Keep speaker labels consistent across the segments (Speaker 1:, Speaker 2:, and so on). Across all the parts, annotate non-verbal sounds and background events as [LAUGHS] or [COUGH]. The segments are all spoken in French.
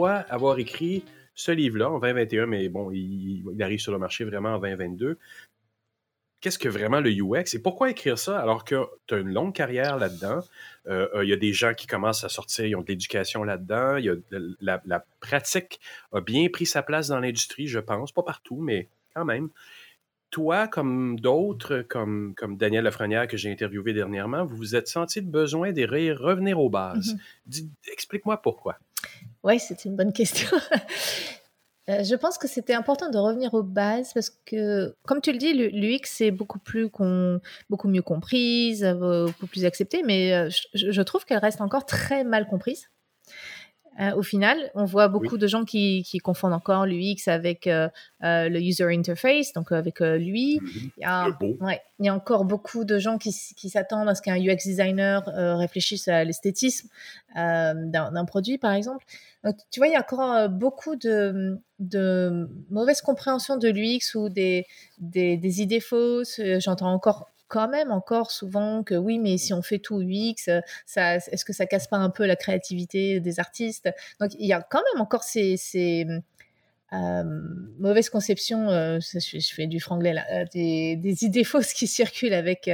Speaker 1: pourquoi avoir écrit ce livre-là en 2021, mais bon, il, arrive sur le marché vraiment en 2022. Qu'est-ce que vraiment le UX et pourquoi écrire ça alors que tu as une longue carrière là-dedans? Euh, euh, il y a des gens qui commencent à sortir, ils ont de l'éducation là-dedans. La, la, pratique a bien pris sa place dans l'industrie, je pense. Pas partout, mais quand même toi, comme d'autres, comme, comme Daniel Lafrenière que j'ai interviewé dernièrement, vous vous êtes senti le besoin de revenir aux bases. Mhm. Explique-moi pourquoi.
Speaker 2: Oui, c'est une bonne question. [LAUGHS] Euh, je pense que c'était important de revenir aux bases parce que, comme tu le dis, l'UX est beaucoup, plus beaucoup mieux comprise, euh, beaucoup plus acceptée, mais euh, je trouve qu'elle reste encore très mal comprise. Euh, au final, on voit beaucoup de gens qui, confondent encore l'UX avec euh, euh, le user interface, donc avec lui.
Speaker 1: Mhm. Il, y a,
Speaker 2: il y a encore beaucoup de gens qui, s'attendent à ce qu'un UX designer réfléchisse à l'esthétisme d'un produit, par exemple. Donc, tu vois, il y a encore beaucoup de, de mauvaise compréhension de l'UX ou des, des idées fausses. J'entends encore quand même encore souvent que oui, mais si on fait tout UX, euh, ça, est-ce que ça casse pas un peu la créativité des artistes? Donc il y a quand même encore ces, ces euh, mauvaises conceptions, euh, je, fais du franglais là, des, des, [LAUGHS] idées fausses qui circulent avec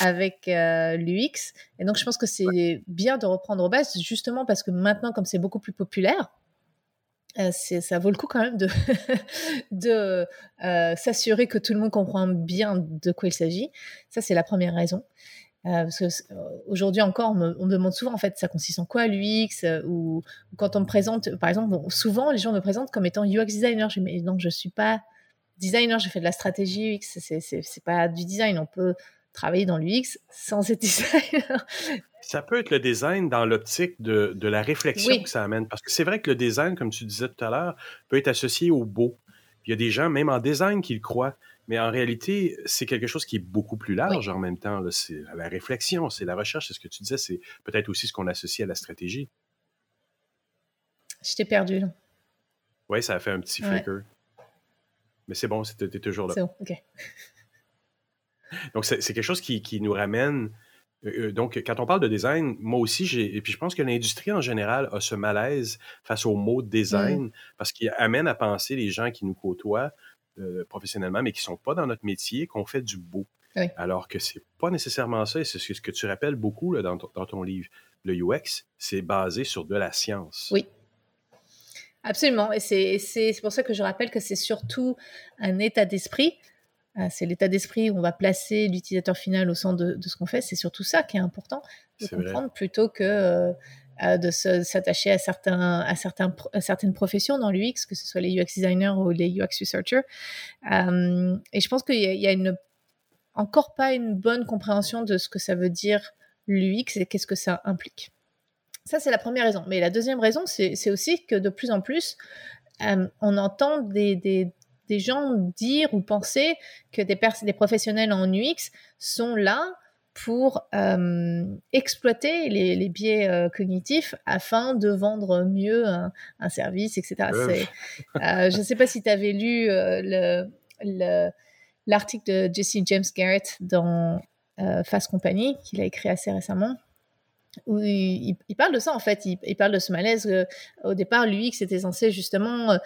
Speaker 2: avec l'UX. Et donc je pense que c'est bien de reprendre aux bases, justement parce que maintenant, comme c'est beaucoup plus populaire, euh, ça vaut le coup quand même [LAUGHS] de, euh, s'assurer que tout le monde comprend bien de quoi il s'agit. Ça, c'est la première raison. Euh, aujourd'hui encore, on me, demande souvent en fait, ça consiste en quoi l'UX ou, quand on me présente, par exemple, souvent les gens me présentent comme étant UX designer. Je dis mais non, je suis pas designer, j'ai fait de la stratégie UX, c'est pas du design. On peut travailler dans l'UX sans être designer.
Speaker 1: Ça peut être le design dans l'optique de, de, la réflexion que ça amène. Parce que c'est vrai que le design, comme tu disais tout à l'heure, peut être associé au beau. Il y a des gens, même en design, qui le croient. Mais en réalité, c'est quelque chose qui est beaucoup plus large en même temps. C'est la réflexion, c'est la recherche, c'est ce que tu disais, c'est peut-être aussi ce qu'on associe à la stratégie.
Speaker 2: Je t'ai perdu, là.
Speaker 1: Oui, ça a fait un petit flicker. Mais c'est bon, tu es toujours là.
Speaker 2: C'est bon, OK.
Speaker 1: Donc, c'est quelque chose qui, qui nous ramène. Euh, euh, donc, quand on parle de design, moi aussi, j'ai. Et puis, je pense que l'industrie en général a ce malaise face au mot design mmh. parce qu'il amène à penser les gens qui nous côtoient euh, professionnellement, mais qui ne sont pas dans notre métier, qu'on fait du beau. Alors que c'est pas nécessairement ça, et c'est ce que tu rappelles beaucoup là, dans, ton, dans ton livre. Le UX, c'est basé sur de la science.
Speaker 2: Oui, Absolument. Et c'est pour ça que je rappelle que c'est surtout un état d'esprit. Ah, c'est l'état d'esprit où on va placer l'utilisateur final au centre de, ce qu'on fait. C'est surtout ça qui est important de comprendre plutôt que euh, de s'attacher à, certains, à, certains, certaines professions dans l'UX, que ce soit les UX designers ou les UX researchers. Euh, et je pense qu'il y, a une, encore pas une bonne compréhension de ce que ça veut dire l'UX et qu'est-ce que ça implique. Ça, c'est la première raison. Mais la deuxième raison, c'est aussi que de plus en plus, euh, on entend des, des gens dire ou penser que des, des professionnels en UX sont là pour euh, exploiter les, biais euh, cognitifs afin de vendre mieux un, service, etc. Euh, je ne sais pas si tu avais lu l'article de Jesse James Garrett dans Fast Company, qu'il a écrit assez récemment où il, parle de ça en fait, il, parle de ce malaise. au départ, l'UX était censé justement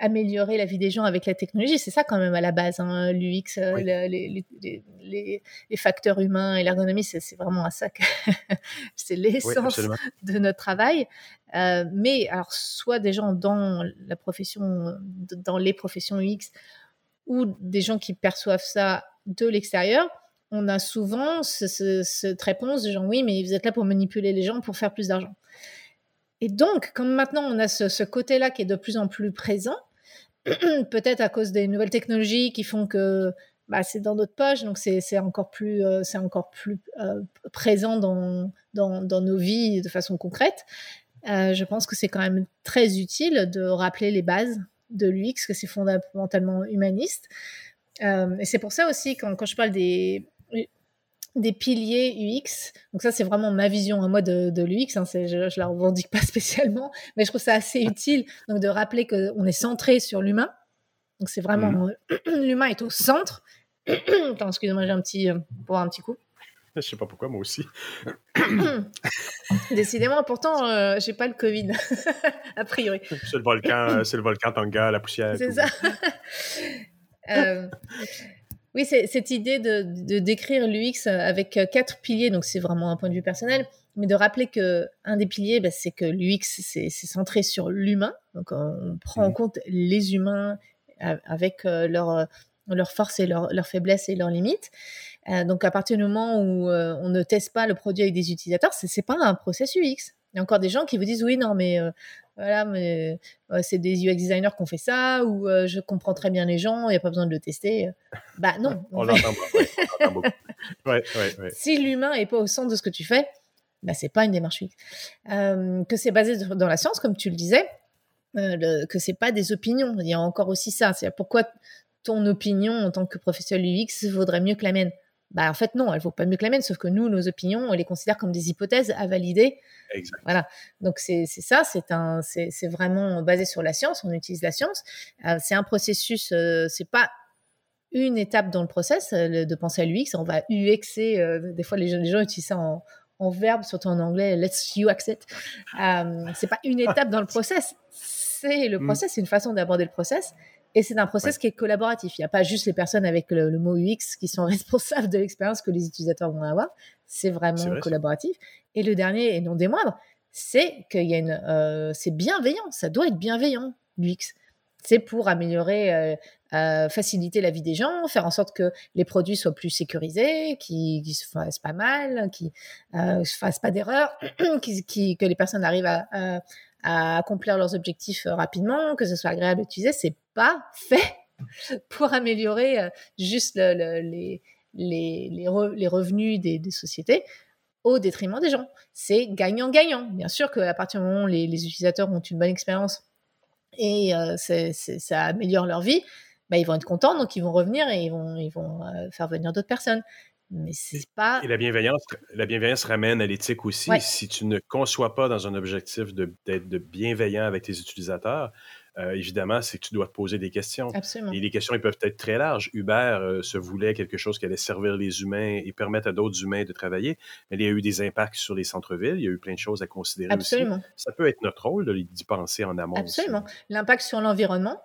Speaker 2: améliorer la vie des gens avec la technologie. C'est ça quand même à la base, hein, l'UX, euh, les, les, facteurs humains et l'ergonomie, c'est vraiment à ça que [LAUGHS] c'est l'essence de notre travail. Euh, mais alors, soit des gens dans la profession, dans les professions UX, ou des gens qui perçoivent ça de l'extérieur, on a souvent cette réponse de genre oui, mais vous êtes là pour manipuler les gens pour faire plus d'argent. Et donc, comme maintenant on a ce, côté-là qui est de plus en plus présent, [CLEARS THROAT] peut-être à cause des nouvelles technologies qui font que bah, c'est dans notre poche, donc c'est encore plus, euh, encore plus euh, présent dans, nos vies de façon concrète. Euh, je pense que c'est quand même très utile de rappeler les bases de l'UX, que c'est fondamentalement humaniste. et c'est pour ça aussi, quand je parle des, des piliers UX. Donc ça, c'est vraiment ma vision à moi de, de l'UX. Hein. je, ne la revendique pas [LAUGHS] spécialement, mais je trouve ça assez utile donc de rappeler qu'on est centré sur l'humain. Donc c'est vraiment mmh. [CLEARS THROAT] l'humain est au centre. [CLEARS THROAT] Attends, excusez-moi, j'ai un petit, euh, pour un petit coup.
Speaker 1: Je sais pas pourquoi, moi aussi. [CLEARS THROAT]
Speaker 2: Décidément, pourtant, euh, j'ai pas le Covid, [LAUGHS] a priori.
Speaker 1: C'est le volcan, c'est le volcan Tonga, la poussière.
Speaker 2: C'est ça. [LAUGHS] Euh, oui, c'est cette idée de, de décrire l'UX avec quatre piliers, donc c'est vraiment un point de vue personnel, mais de rappeler que un des piliers, bah, c'est que l'UX, c'est centré sur l'humain. Donc, on prend en compte les humains avec euh, leurs leur forces et leurs leur faiblesses et leurs limites. Euh, donc, à partir du moment où euh, on ne teste pas le produit avec des utilisateurs, c'est n'est pas un process UX. Il y a encore des gens qui vous disent oui, non, mais voilà, mais c'est des UX designers qui ont fait ça, ou je comprends très bien les gens, il n'y a pas besoin de le tester. Bah [LAUGHS] non.
Speaker 1: on l'entend beaucoup. [LAUGHS] Ouais, ouais,
Speaker 2: si l'humain n'est pas au centre de ce que tu fais, bah, c'est pas une démarche UX. que c'est basé dans la science, comme tu le disais, euh, que c'est pas des opinions. Il y a encore aussi ça. C'est pourquoi ton opinion en tant que professionnel UX vaudrait mieux que la mienne? Bah, en fait, non, elle vaut pas mieux que la mienne, sauf que nous, nos opinions, on les considère comme des hypothèses à valider.
Speaker 1: Exact.
Speaker 2: Voilà. Donc, c'est ça, c'est un, c'est vraiment basé sur la science, on utilise la science. Euh, c'est un processus, euh, c'est pas une étape dans le process euh, de penser à l'UX, on va UXer, des fois les gens, les gens utilisent ça en, en verbe, surtout en anglais, let's [LAUGHS] UX it. c'est pas une [LAUGHS] étape dans le process, c'est le mm. process, c'est une façon d'aborder le process. Et c'est un process qui est collaboratif. Il n'y a pas juste les personnes avec le, mot UX qui sont [LAUGHS] responsables de l'expérience que les utilisateurs vont avoir. C'est vraiment collaboratif. Et le dernier, et non des moindres, c'est qu'il y a une, euh, c'est bienveillant. Ça doit être bienveillant, l'UX. C'est pour améliorer, euh, euh, faciliter la vie des gens, faire en sorte que les produits soient plus sécurisés, qu'ils ne se fassent pas mal, qu'ils ne se fassent pas d'erreurs, [CLEARS THROAT] que les personnes arrivent à, à accomplir leurs objectifs rapidement, que ce soit agréable d'utiliser, c'est pas fait [LAUGHS] pour améliorer euh, juste les, les, les, revenus des, sociétés au détriment des gens. C'est gagnant-gagnant. Bien sûr qu'à partir du moment où les, utilisateurs ont une bonne expérience et euh, ça améliore leur vie, bah, ils vont être contents, donc ils vont revenir et ils vont, ils vont faire venir d'autres personnes mais c'est pas.
Speaker 1: Et la bienveillance, la bienveillance ramène à l'éthique aussi. Si tu ne conçois pas dans un objectif d'être de, bienveillant avec tes utilisateurs, euh, évidemment, c'est que tu dois te poser des questions.
Speaker 2: Absolument.
Speaker 1: Et les questions, ils peuvent être très larges. Uber euh, se voulait quelque chose qui allait servir les humains et permettre à d'autres humains de travailler, mais il y a eu des impacts sur les centres-villes. Il y a eu plein de choses à considérer
Speaker 2: Absolument.
Speaker 1: aussi. Ça peut être notre rôle d'y penser en amont.
Speaker 2: Absolument. L'impact sur l'environnement.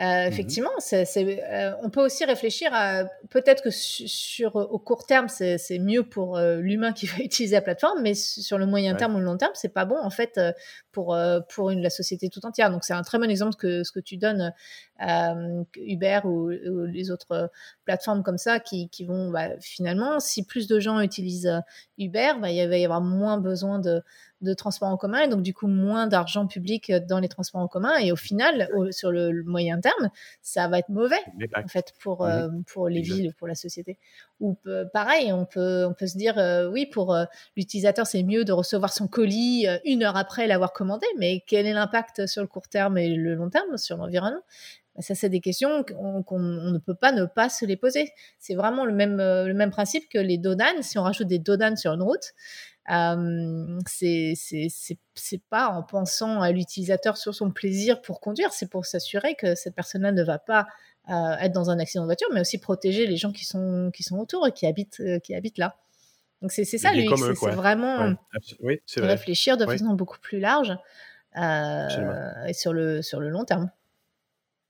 Speaker 2: Euh, mmh effectivement, euh, on peut aussi réfléchir à peut-être que sur, au court terme, c'est mieux pour euh, l'humain qui [LAUGHS] va utiliser la plateforme, mais sur le moyen terme ou le long terme, c'est pas bon en fait pour pour une, la société tout entière. Donc c'est un très bon exemple que ce que tu donnes Uber ou, les autres plateformes comme ça qui, qui vont bah, finalement, si plus de gens utilisent Uber, bah, il va y avoir moins besoin de de transports en commun et donc du coup moins d'argent public dans les transports en commun et au final sur le, moyen terme ça va être mauvais en fait pour euh, pour les villes pour la société. Ou pareil on peut on peut se dire euh, oui pour euh, l'utilisateur c'est mieux de recevoir son colis une heure après l'avoir commandé mais quel est l'impact sur le court terme et le long terme sur l'environnement? Bah, ça, c'est des questions qu'on ne peut pas ne pas se les poser. C'est vraiment le même, le même principe que les dodanes. Si on rajoute des dodanes sur une route, euh, c'est pas en pensant à l'utilisateur sur son plaisir pour conduire, c'est pour s'assurer que cette personne-là ne va pas euh, être dans un accident de voiture, mais aussi protéger les gens qui sont, qui sont autour et qui habitent, euh, qui habitent là. Donc c'est ça lui, c'est vraiment réfléchir de façon beaucoup plus large et sur le, sur le long terme.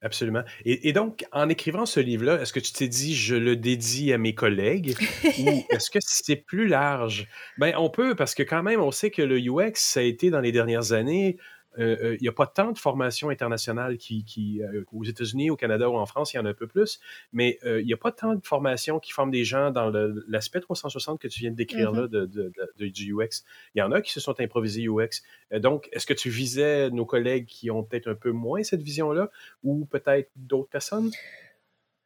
Speaker 1: Absolument. Et, donc, en écrivant ce livre-là, est-ce que tu t'es dit je le dédie à mes collègues ou [LAUGHS] est-ce que c'est plus large? Ben, on peut, parce que quand même, on sait que le UX, ça a été dans les dernières années il n'y a pas tant de formations internationales qui, qui euh, aux États-Unis, au Canada ou en France, il y en a un peu plus, mais il n'y a pas tant de formations qui forment des gens dans l'aspect 360 que tu viens de décrire là mm-hmm. de, du UX. Il y en a qui se sont improvisés UX. donc, est-ce que tu visais nos collègues qui ont peut-être un peu moins cette vision-là ou peut-être d'autres personnes?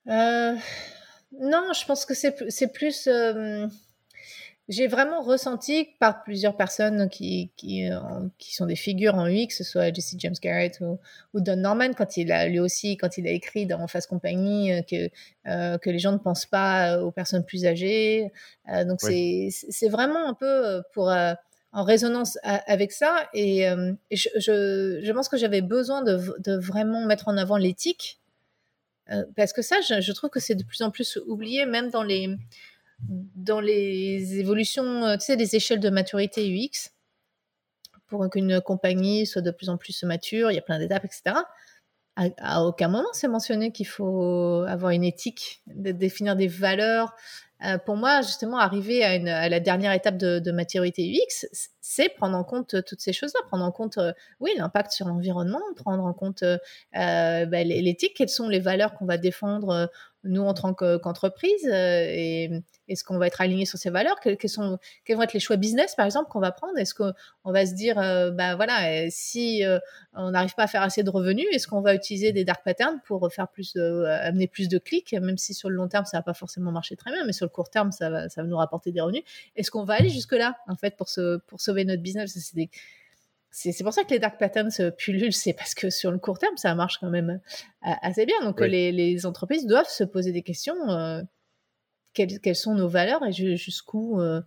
Speaker 2: non, je pense que c'est plus j'ai vraiment ressenti par plusieurs personnes qui, qui, euh, qui, sont des figures en UX, que ce soit Jesse James Garrett ou, ou, Don Norman, quand il a lui aussi, quand il a écrit dans Face Compagnie euh, que, euh, que les gens ne pensent pas aux personnes plus âgées. Euh, donc c'est c'est vraiment un peu pour en résonance avec ça. Et, je, je, je, pense que j'avais besoin de, de, vraiment mettre en avant l'éthique. parce que ça, je, je trouve que c'est de plus en plus oublié, même dans les, dans les évolutions, tu sais, des échelles de maturité UX, pour qu'une compagnie soit de plus en plus mature, il y a plein d'étapes, etc. À, aucun moment c'est mentionné qu'il faut avoir une éthique, définir des valeurs. Euh, pour moi, justement, arriver à, la dernière étape de, de maturité UX, c'est prendre en compte toutes ces choses-là, prendre en compte, euh, oui, l'impact sur l'environnement, prendre en compte euh, bah, l'éthique, quelles sont les valeurs qu'on va défendre nous en tant qu'entreprise et est-ce qu'on va être aligné sur ces valeurs? Quels, sont, quels vont être les choix business par exemple qu'on va prendre? Est-ce qu'on va se dire bah voilà si on n'arrive pas à faire assez de revenus, est-ce qu'on va utiliser des dark patterns pour faire plus amener plus de clics même si sur le long terme ça va pas forcément marcher très bien mais sur le court terme ça va, ça va nous rapporter des revenus? Est-ce qu'on va aller jusque là en fait pour se pour sauver notre business C'est pour ça que les dark patterns se pullulent, c'est parce que sur le court terme, ça marche quand même euh, assez bien. Donc les, entreprises doivent se poser des questions. Euh, quelles, sont nos valeurs et jusqu'où euh,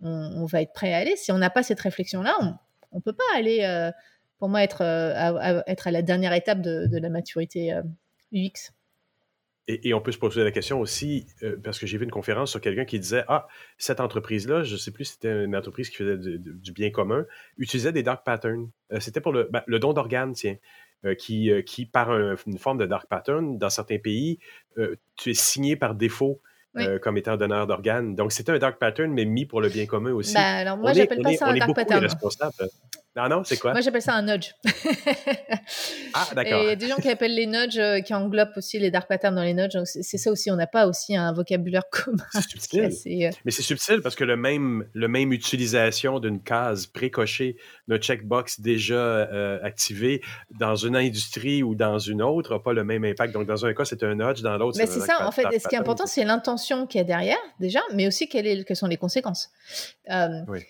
Speaker 2: on, va être prêt à aller Si on n'a pas cette réflexion-là, on ne peut pas aller, pour moi, être, à, être à la dernière étape de, de la maturité UX.
Speaker 1: Et, on peut se poser la question aussi, euh, parce que j'ai vu une conférence sur quelqu'un qui disait Ah, cette entreprise-là, je ne sais plus si c'était une entreprise qui faisait du, bien commun, utilisait des dark patterns. Euh, c'était pour le, ben, le don d'organes, tiens, euh, qui, qui, par une forme de dark pattern, dans certains pays, tu es signé par défaut. comme étant donneur d'organes. Donc, c'était un dark pattern, mais mis pour le bien commun aussi.
Speaker 2: Ben, alors, moi, j'appelle pas ça un dark pattern.
Speaker 1: Non, non, c'est quoi?
Speaker 2: Moi, j'appelle ça un nudge.
Speaker 1: ah, [LAUGHS] d'accord.
Speaker 2: Il y a des gens qui appellent les nudges, euh, qui englobent aussi les dark patterns dans les nudges. C'est ça aussi, on n'a pas aussi un vocabulaire [LAUGHS] commun.
Speaker 1: C'est subtil. Euh, Mais c'est subtil parce que le même, le même utilisation d'une case précochée, d'un checkbox déjà euh, activé dans une industrie ou dans une autre n'a pas le même impact. Donc, dans un cas, c'est un nudge, dans l'autre,
Speaker 2: c'est C'est ça, en fait. ce qui est important, c'est l'intention qu'il y a derrière, déjà, mais aussi quelles, est, quelles sont les conséquences. oui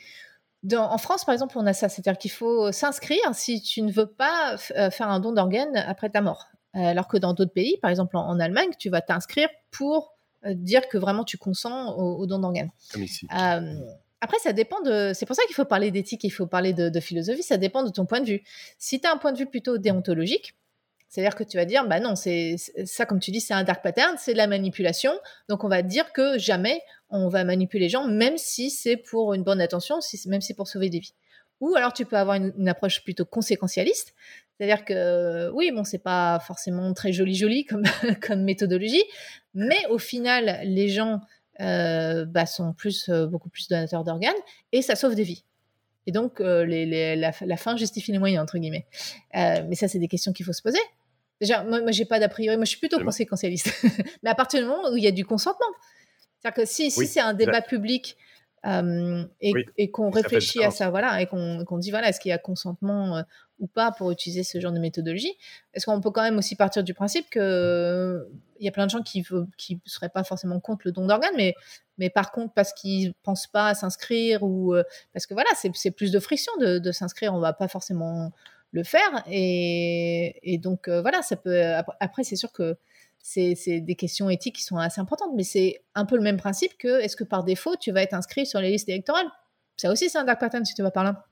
Speaker 2: en France, par exemple, on a ça, c'est-à-dire qu'il faut s'inscrire si tu ne veux pas euh, faire un don d'organes après ta mort. Alors que dans d'autres pays, par exemple en, Allemagne, tu vas t'inscrire pour euh, dire que vraiment tu consens au, don d'organes. Euh, après, ça dépend de. C'est pour ça qu'il faut parler d'éthique, il faut parler de, philosophie. Ça dépend de ton point de vue. Si tu as un point de vue plutôt déontologique, c'est-à-dire que tu vas dire, bah non, c'est ça, comme tu dis, c'est un dark pattern, c'est de la manipulation. Donc on va dire que jamais on va manipuler les gens, même si c'est pour une bonne attention, même si c'est pour sauver des vies. Ou alors tu peux avoir une, approche plutôt conséquentialiste, c'est-à-dire que oui, bon, c'est pas forcément très joli joli [LAUGHS] comme, méthodologie, mais au final, les gens euh, bah, sont plus, euh, beaucoup plus donateurs d'organes et ça sauve des vies. Et donc, euh, les, la, fin justifie les moyens, entre guillemets. mais ça, c'est des questions qu'il faut se poser. Déjà, moi, moi j'ai pas d'a priori, moi je suis plutôt conséquentialiste. [LAUGHS] mais à partir du moment où il y a du consentement. C'est-à-dire que si, si c'est un débat public euh, et, qu'on réfléchit à ça, voilà, et qu'on dit, voilà, est-ce qu'il y a consentement euh, ou pas pour utiliser ce genre de méthodologie Est-ce qu'on peut quand même aussi partir du principe qu'il euh, il y a plein de gens qui ne qui seraient pas forcément contre le don d'organes, mais, mais par contre, parce qu'ils ne pensent pas à s'inscrire ou parce que voilà, c'est plus de friction de, de s'inscrire, on ne va pas forcément le faire. Et, donc, euh, voilà, ça peut. Après, c'est sûr que c'est des questions éthiques qui sont assez importantes, mais c'est un peu le même principe que est-ce que par défaut, tu vas être inscrit sur les listes électorales? Ça aussi, c'est un dark pattern si tu vas par là.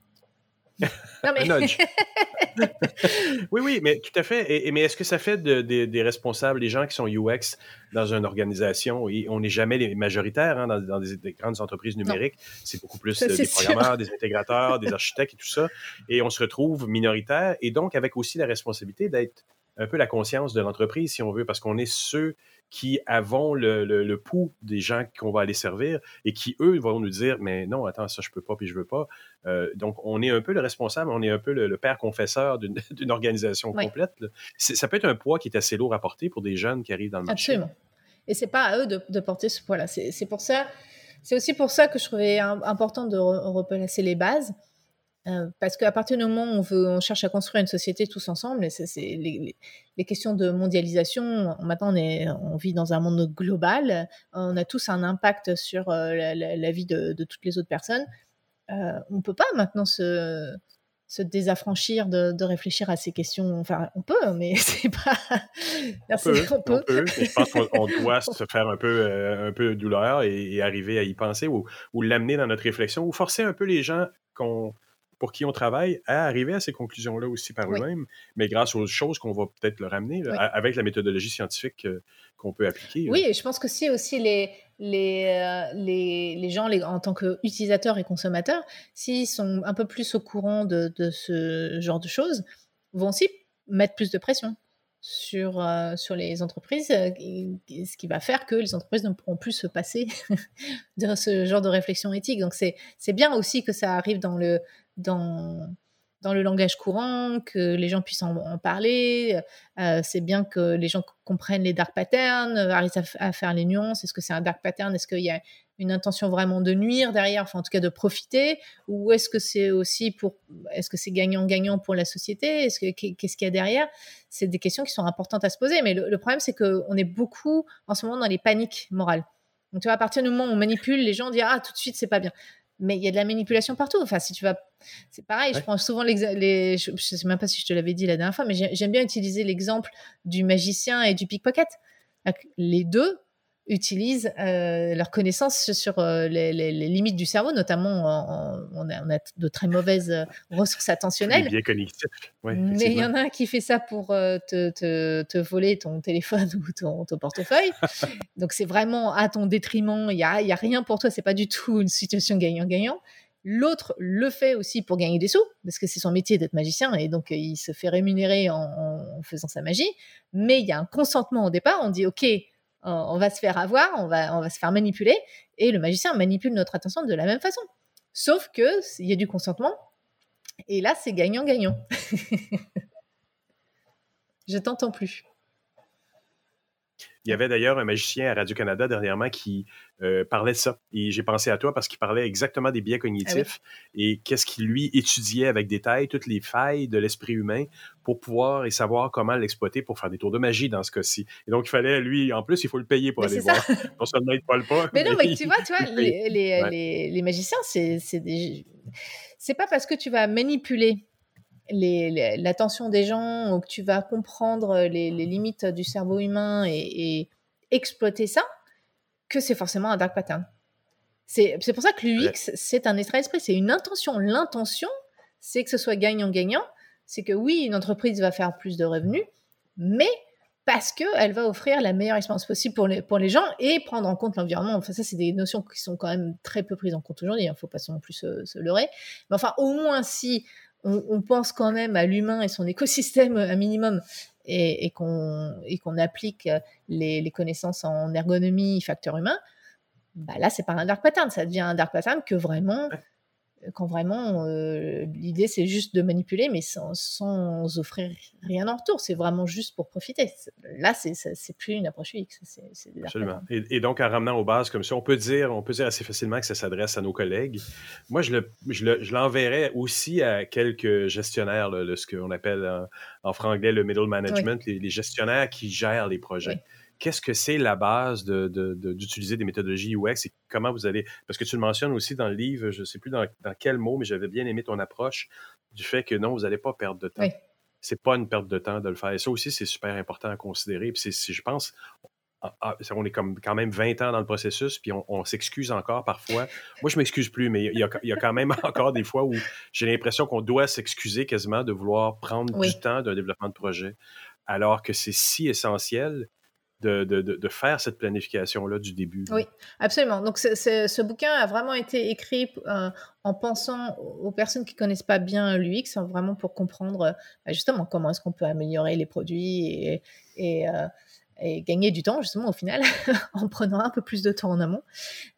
Speaker 2: [LAUGHS]
Speaker 1: oui, oui, mais tout à fait. Et, mais est-ce que ça fait des responsables, les gens qui sont UX dans une organisation, et on n'est jamais les majoritaires hein, dans, des, grandes entreprises numériques, c'est beaucoup plus euh, des programmeurs, des intégrateurs, des architectes et tout ça, et on se retrouve minoritaire, et donc avec aussi la responsabilité d'être un peu la conscience de l'entreprise, si on veut, parce qu'on est ceux qui avons le, le, pouls des gens qu'on va aller servir et qui, eux, vont nous dire Mais non, attends, ça, je peux pas, puis je veux pas. Euh, donc, on est un peu le responsable, on est un peu le, père confesseur d'une [LAUGHS] organisation complète. Ça peut être un poids qui est assez lourd à porter pour des jeunes qui arrivent dans le marché.
Speaker 2: Absolument. Et c'est pas à eux de, porter ce poids-là. C'est pour ça. C'est aussi pour ça que je trouvais important de replacer les bases. Euh, parce qu'à partir du moment où on, veut, on cherche à construire une société tous ensemble, et c'est les, les, questions de mondialisation, maintenant on, est, on vit dans un monde global, on a tous un impact sur euh, la, vie de, de, toutes les autres personnes. Euh, on ne peut pas maintenant se, se désaffranchir de, de, réfléchir à ces questions. Enfin, on peut, mais [LAUGHS] c'est pas.
Speaker 1: On peut. On peut. je pense qu'on doit [LAUGHS] se faire un peu, un peu douleur et, et, arriver à y penser ou, ou l'amener dans notre réflexion ou forcer un peu les gens qu'on pour qui on travaille à arriver à ces conclusions-là aussi par eux-mêmes, mais grâce aux choses qu'on va peut-être leur amener avec la méthodologie scientifique qu'on peut appliquer.
Speaker 2: Oui, et je pense que si aussi les, les, euh, les, les, gens les, en tant qu'utilisateurs et consommateurs, s'ils sont un peu plus au courant de, de, ce genre de choses, vont aussi mettre plus de pression sur, euh, sur les entreprises, euh, ce qui va faire que les entreprises ne pourront plus se passer [LAUGHS] de ce genre de réflexion éthique. Donc c'est bien aussi que ça arrive dans le, dans, le langage courant, que les gens puissent en, parler. Euh, c'est bien que les gens comprennent les dark patterns, arrivent à, faire les nuances. Est-ce que c'est un dark pattern? Est-ce qu'il y a une intention vraiment de nuire derrière, enfin en tout cas de profiter? Ou est-ce que c'est aussi pour, est-ce que c'est gagnant-gagnant pour la société? Est-ce que qu'est-ce qu'il y a derrière? C'est des questions qui sont importantes à se poser. Mais le, le problème, c'est qu'on est beaucoup en ce moment dans les paniques morales. Donc tu vois, à partir du moment où on manipule, les gens disent ah tout de suite c'est pas bien mais il y a de la manipulation partout. Enfin, si tu vas, c'est pareil. Je prends souvent l'exemple. Les... Je, ne sais même pas si je te l'avais dit la dernière fois, mais j'aime bien utiliser l'exemple du magicien et du pickpocket. Les deux utilisent euh, leur connaissance sur euh, les, limites du cerveau, notamment on, a, de très mauvaises euh, ressources attentionnelles.
Speaker 1: Bien
Speaker 2: mais il y en a un qui fait ça pour te, te, voler ton téléphone [LAUGHS] ou ton, ton portefeuille. Donc c'est vraiment à ton détriment. Il n'y a, y a rien pour toi. C'est pas du tout une situation gagnant-gagnant. L'autre le fait aussi pour gagner des sous, parce que c'est son métier d'être magicien et donc il se fait rémunérer en, en, faisant sa magie. Mais il y a un consentement au départ. On dit OK, on va se faire avoir, on va, se faire manipuler, et le magicien manipule notre attention de la même façon. Sauf que il y a du consentement, et là c'est gagnant-gagnant. [LAUGHS] Je t'entends plus.
Speaker 1: Il y avait d'ailleurs un magicien à Radio-Canada dernièrement qui euh, parlait de ça. Et j'ai pensé à toi parce qu'il parlait exactement des biais cognitifs ah et qu'est-ce qu'il lui étudiait avec détail, toutes les failles de l'esprit humain pour pouvoir et savoir comment l'exploiter pour faire des tours de magie dans ce cas-ci. Et donc, il fallait, lui, en plus, il faut le payer pour aller voir. [LAUGHS] Non seulement il ne parle pas.
Speaker 2: Mais, non, mais tu vois, tu vois [LAUGHS] les, les, les, magiciens, c'est des... C'est pas parce que tu vas manipuler l'attention des gens, ou que tu vas comprendre les, limites du cerveau humain et, exploiter ça, que c'est forcément un dark pattern. C'est pour ça que l'UX, c'est un état d'esprit, c'est une intention. L'intention, c'est que ce soit gagnant-gagnant. C'est que oui, une entreprise va faire plus de revenus, mais parce qu'elle va offrir la meilleure expérience possible pour les, pour les gens et prendre en compte l'environnement. Enfin, ça, c'est des notions qui sont quand même très peu prises en compte aujourd'hui. Il hein, ne faut pas non plus se, se, leurrer. Mais enfin, au moins, si on, pense quand même à l'humain et son écosystème un minimum et, qu'on applique les, connaissances en ergonomie, facteur humain, bah là, c'est pas un dark pattern, ça devient un dark pattern que vraiment quand vraiment euh, l'idée c'est juste de manipuler, mais sans, offrir rien en retour. C'est vraiment juste pour profiter. Là, c'est plus une approche UX.
Speaker 1: Absolument. Et, donc, en ramenant aux bases comme ça, on peut dire, on peut dire assez facilement que ça s'adresse à nos collègues. Moi, je l'enverrais le, aussi à quelques gestionnaires, de ce qu'on appelle en, franglais le middle management, les, gestionnaires qui gèrent les projets qu'est-ce que c'est la base d'utiliser des méthodologies UX et comment vous allez. Parce que tu le mentionnes aussi dans le livre, je ne sais plus dans, quel mot, mais j'avais bien aimé ton approche du fait que non, vous n'allez pas perdre de temps. C'est pas une perte de temps de le faire. Et ça aussi, c'est super important à considérer. Puis je pense, on est comme quand même 20 ans dans le processus, puis on, s'excuse encore parfois. Moi, je m'excuse plus, mais il y, a, quand même [LAUGHS] encore des fois où j'ai l'impression qu'on doit s'excuser quasiment de vouloir prendre du temps d'un développement de projet, alors que c'est si essentiel de, faire cette planification-là du début.
Speaker 2: Oui, absolument. Donc, ce bouquin a vraiment été écrit euh, en pensant aux personnes qui connaissent pas bien l'UX, hein, vraiment pour comprendre bah, justement comment est-ce qu'on peut améliorer les produits et, euh, gagner du temps, justement, au final, [LAUGHS] en prenant un peu plus de temps en amont.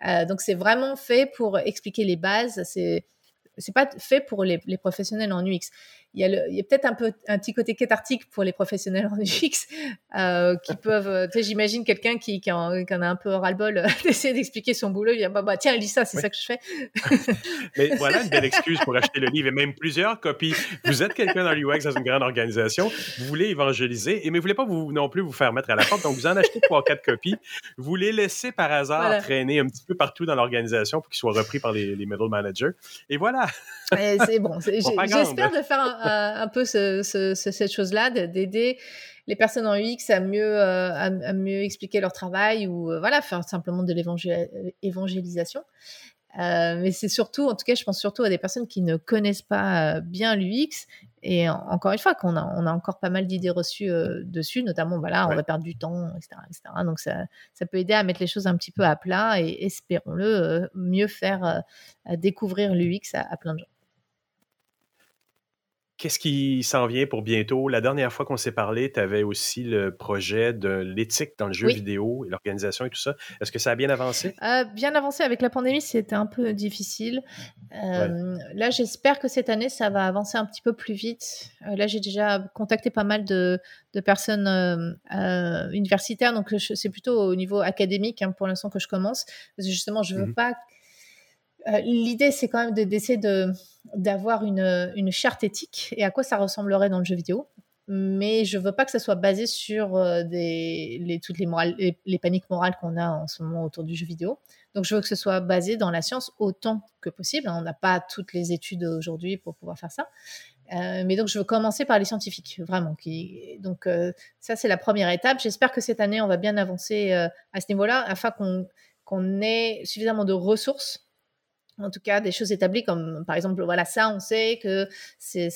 Speaker 2: Euh, donc, c'est vraiment fait pour expliquer les bases. C'est c'est pas fait pour les, professionnels en UX il y a, a peut-être un peu un petit côté cathartique pour les professionnels en UX euh, qui [LAUGHS] peuvent. Euh, tu sais, j'imagine quelqu'un qui, qui, en, a un peu ras-le-bol euh, [LAUGHS] d'essayer d'expliquer son boulot. Il dit bah, bah tiens, lis ça, c'est ça que je fais. [LAUGHS]
Speaker 1: Mais voilà une belle excuse pour acheter le livre et même plusieurs copies. Vous êtes quelqu'un dans l'UX dans une grande organisation, vous voulez évangéliser, et mais vous voulez pas vous non plus vous faire mettre à la porte, donc vous en achetez trois quatre copies. Vous les laissez par hasard traîner un petit peu partout dans l'organisation pour qu'ils soient repris par les, les middle managers. Et voilà.
Speaker 2: c'est bon. J'espère de faire un, un peu cette chose-là, d'aider les personnes en UX à mieux, euh, à, mieux expliquer leur travail ou euh, voilà, faire simplement de l'évangélisation. mais c'est surtout, en tout cas, je pense surtout à des personnes qui ne connaissent pas bien l'UX. Et encore une fois, qu'on a, on a encore pas mal d'idées reçues dessus, notamment, voilà, on va perdre du temps, etc., etc. Donc, ça, ça, peut aider à mettre les choses un petit peu à plat et, espérons-le, mieux faire découvrir l'UX à plein de gens.
Speaker 1: Qu'est-ce qui s'en vient pour bientôt? La dernière fois qu'on s'est parlé, tu avais aussi le projet de l'éthique dans le jeu vidéo et l'organisation et tout ça. Est-ce que ça a bien avancé?
Speaker 2: Euh, bien avancé. Avec la pandémie, c'était un peu difficile. Euh, là, j'espère que cette année, ça va avancer un petit peu plus vite. Euh, là, j'ai déjà contacté pas mal de, personnes universitaires, donc c'est plutôt au niveau académique hein, pour l'instant que je commence. Parce que justement, je veux mmh pas euh, l'idée, c'est quand même d'essayer de, d'avoir une, une, charte éthique et à quoi ça ressemblerait dans le jeu vidéo. Mais je veux pas que ça soit basé sur euh, des, toutes les, morales, les, paniques morales qu'on a en ce moment autour du jeu vidéo. Donc, je veux que ce soit basé dans la science autant que possible. On n'a pas toutes les études aujourd'hui pour pouvoir faire ça. Euh, mais donc, je veux commencer par les scientifiques, vraiment. Donc, ça, c'est la première étape. J'espère que cette année, on va bien avancer à ce niveau-là, afin qu'on qu'on ait suffisamment de ressources en tout cas des choses établies comme par exemple voilà ça on sait que c'est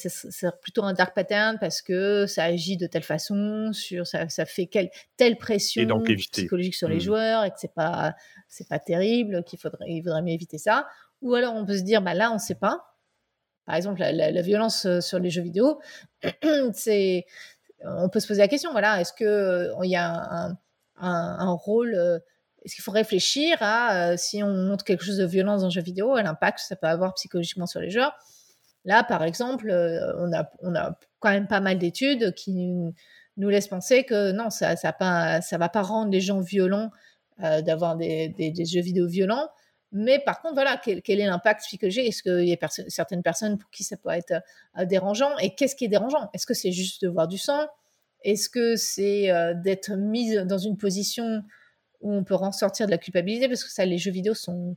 Speaker 2: plutôt un dark pattern parce que ça agit de telle façon sur ça, ça fait quelle telle pression psychologique sur les mmh. joueurs et que c'est pas c'est pas terrible qu'il faudrait il faudrait mieux éviter ça. Ou alors on peut se dire bah là on sait pas. Par exemple la, violence euh, sur les jeux vidéo [CLEARS THROAT] c'est on peut se poser la question voilà est-ce que euh, il y a un, un, un rôle euh, est-ce qu'il faut réfléchir à euh, si on montre quelque chose de violence dans un jeu vidéo, à l'impact que ça peut avoir psychologiquement sur les joueurs? Là, par exemple, euh, on, a, quand même pas mal d'études qui nous, laissent penser que non, ça ne va pas rendre les gens violents euh, d'avoir des, des, jeux vidéo violents. Mais par contre, voilà, quel, est l'impact psychologique? Est-ce qu'il y a certaines personnes pour qui ça peut être dérangeant? Et qu'est-ce qui est dérangeant? Est-ce que c'est juste de voir du sang? Est-ce que c'est d'être mise dans une position où on peut ressortir de la culpabilité parce que ça, les jeux vidéo sont,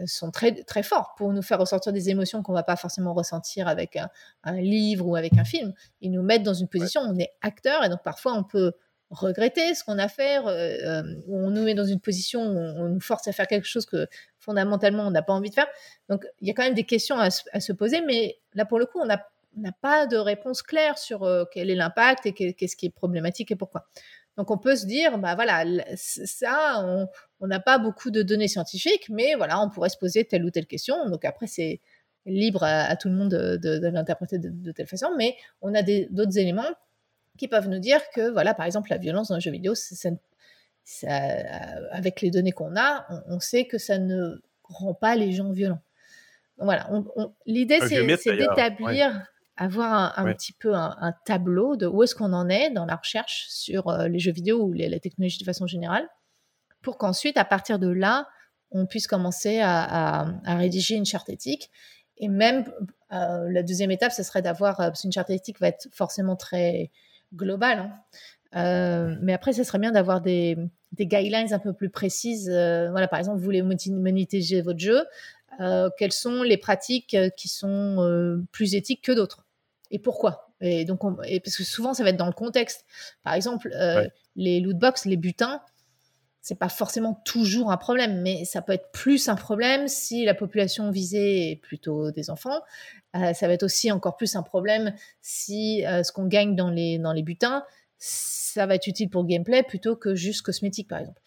Speaker 2: euh, sont très, très forts pour nous faire ressortir des émotions qu'on va pas forcément ressentir avec un, livre ou avec un film. Ils nous mettent dans une position où on est acteur et donc parfois on peut regretter ce qu'on a fait, euh, euh, où on nous met dans une position où on, nous force à faire quelque chose que fondamentalement on n'a pas envie de faire. Donc il y a quand même des questions à, se poser, mais là pour le coup on n'a pas de réponse claire sur quel est l'impact et qu'est-ce qui est problématique et pourquoi. Donc on peut se dire, bah voilà, ça, on n'a pas beaucoup de données scientifiques, mais voilà, on pourrait se poser telle ou telle question. Donc après, c'est libre à, tout le monde de, l'interpréter de, telle façon, mais on a d'autres éléments qui peuvent nous dire que, voilà, par exemple, la violence dans un jeu vidéo, avec les données qu'on a, on, sait que ça ne rend pas les gens violents. voilà, l'idée, c'est d'établir avoir un, petit peu un, tableau de où est-ce qu'on en est dans la recherche sur euh, les jeux vidéo ou les, la technologie de façon générale, pour qu'ensuite, à partir de là, on puisse commencer à, rédiger une charte éthique. Et même euh, la deuxième étape, ce serait d'avoir, euh, parce qu'une charte éthique va être forcément très globale, hein. mais après, ce serait bien d'avoir des, des, guidelines un peu plus précises. voilà, par exemple, vous voulez monétiser votre jeu, quelles sont les pratiques qui sont plus éthiques que d'autres et pourquoi. Et donc, parce que souvent, ça va être dans le contexte. Par exemple, euh, les loot box, les butins, c'est pas forcément toujours un problème, mais ça peut être plus un problème si la population visée est plutôt des enfants. Euh, ça va être aussi encore plus un problème si euh, ce qu'on gagne dans les, dans les butins, ça va être utile pour le gameplay plutôt que juste cosmétique, par exemple.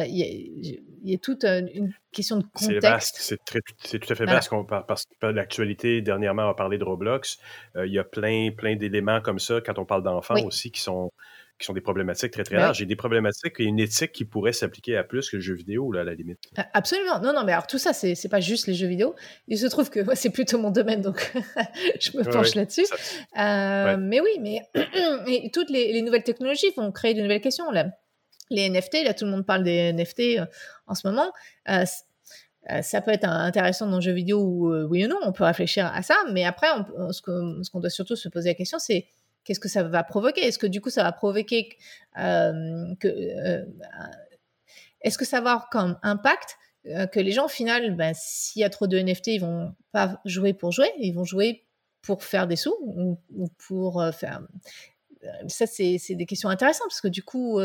Speaker 2: Euh, il y, a toute une question de contexte.
Speaker 1: C'est tout à fait vaste parce que l'actualité, dernièrement, on a parlé de Roblox. Euh, il y a plein, plein d'éléments comme ça, quand on parle d'enfants aussi, qui sont, qui sont des problématiques très, très larges. J'ai des problématiques et une éthique qui pourrait s'appliquer à plus que le jeu vidéo, là, à la limite.
Speaker 2: Absolument. Non, non, mais alors tout ça, c'est pas juste les jeux vidéo. Il se trouve que c'est plutôt mon domaine, donc [LAUGHS] je me penche là-dessus. Euh, mais oui, mais [CLEARS THROAT] et toutes les, les, nouvelles technologies vont créer de nouvelles questions. Là les NFT, là tout le monde parle des NFT euh, en ce moment. Euh, euh, ça peut être intéressant dans le jeu vidéo ou oui ou non, on peut réfléchir à ça, mais après, ce qu'on doit surtout se poser la question, c'est qu'est-ce que ça va provoquer? Est-ce que du coup, ça va provoquer que. Est-ce que ça va avoir comme impact que les gens, au final, ben, s'il y a trop de NFT, ils vont pas jouer pour jouer, ils vont jouer pour faire des sous ou, pour faire. Ça, c'est des questions intéressantes parce que du coup,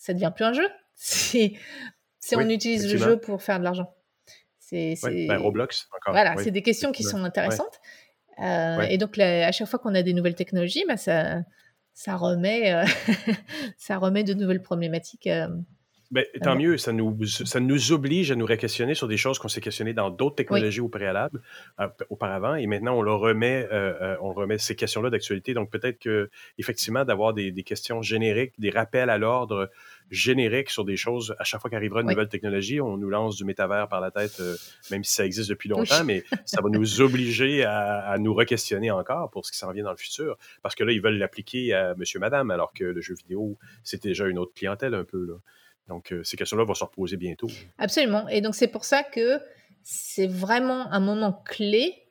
Speaker 2: ça devient plus un jeu. [LAUGHS] C'est, on utilise le jeu pour faire de l'argent. C'est,
Speaker 1: ben, Roblox, encore.
Speaker 2: Voilà, c'est des questions qui sont intéressantes. Euh, et donc, à chaque fois qu'on a des nouvelles technologies, bah, ça, ça, remet, euh, [LAUGHS] ça remet de nouvelles problématiques. Euh,
Speaker 1: ben, tant mieux, ça nous, ça nous oblige à nous réquestionner sur des choses qu'on s'est questionnées dans d'autres technologies au préalable, auparavant, et maintenant on leur remet, on remet ces questions-là d'actualité. Donc peut-être que effectivement d'avoir des, des, questions génériques, des rappels à l'ordre générique sur des choses. À chaque fois qu'arrivera une nouvelle technologie, on nous lance du métavers par la tête, euh, même si ça existe depuis longtemps, mais [LAUGHS] ça va nous obliger à, nous re-questionner encore pour ce qui s'en vient dans le futur. Parce que là, ils veulent l'appliquer à monsieur, madame, alors que le jeu vidéo, c'est déjà une autre clientèle un peu. Là. Donc, euh, ces questions-là vont se reposer bientôt.
Speaker 2: Absolument. Et donc, c'est pour ça que c'est vraiment un moment clé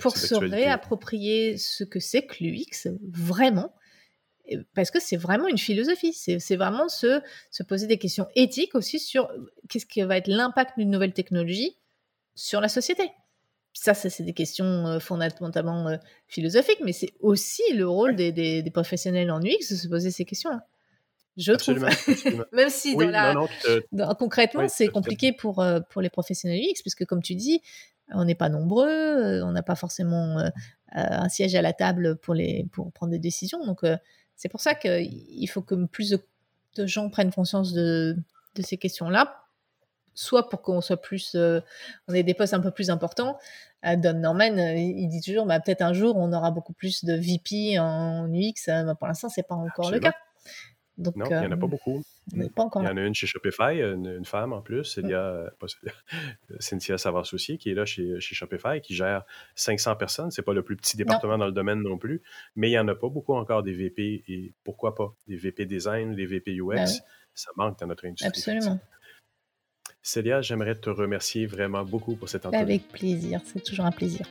Speaker 2: pour se réapproprier ce que c'est que l'UX, vraiment, parce que c'est vraiment une philosophie. C'est vraiment se, se poser des questions éthiques aussi sur euh, qu'est-ce qui va être l'impact d'une nouvelle technologie sur la société. Ça, c'est des questions euh, fondamentalement philosophiques, mais c'est aussi le rôle des, des, professionnels en UX de se poser ces questions-là. Je trouve. [LAUGHS] Même si concrètement, c'est compliqué pour, pour les professionnels UX, puisque comme tu dis, on n'est pas nombreux, on n'a pas forcément un siège à la table pour, les, pour prendre des décisions. Donc, c'est pour ça qu'il faut que plus de, gens prennent conscience de, ces questions-là, soit pour qu'on soit plus, euh, on ait des postes un peu plus importants. Euh, Don Norman, euh, il dit toujours, bah, peut-être un jour on aura beaucoup plus de VP en UX. pour l'instant, c'est pas encore le cas.
Speaker 1: Donc, non, il n'y en a pas beaucoup.
Speaker 2: Il y en
Speaker 1: a une chez Shopify, une, femme en plus, [LAUGHS] Cynthia, Cynthia Savas-Soucier, qui est là chez, chez, Shopify, qui gère 500 personnes. C'est pas le plus petit département dans le domaine non plus, mais il n'y en a pas beaucoup encore des VP. Et pourquoi pas Des VP design, des VP UX, ben ça manque dans notre industrie.
Speaker 2: Absolument.
Speaker 1: Célia, j'aimerais te remercier vraiment beaucoup pour cette entrevue.
Speaker 2: Avec plaisir, c'est toujours un plaisir.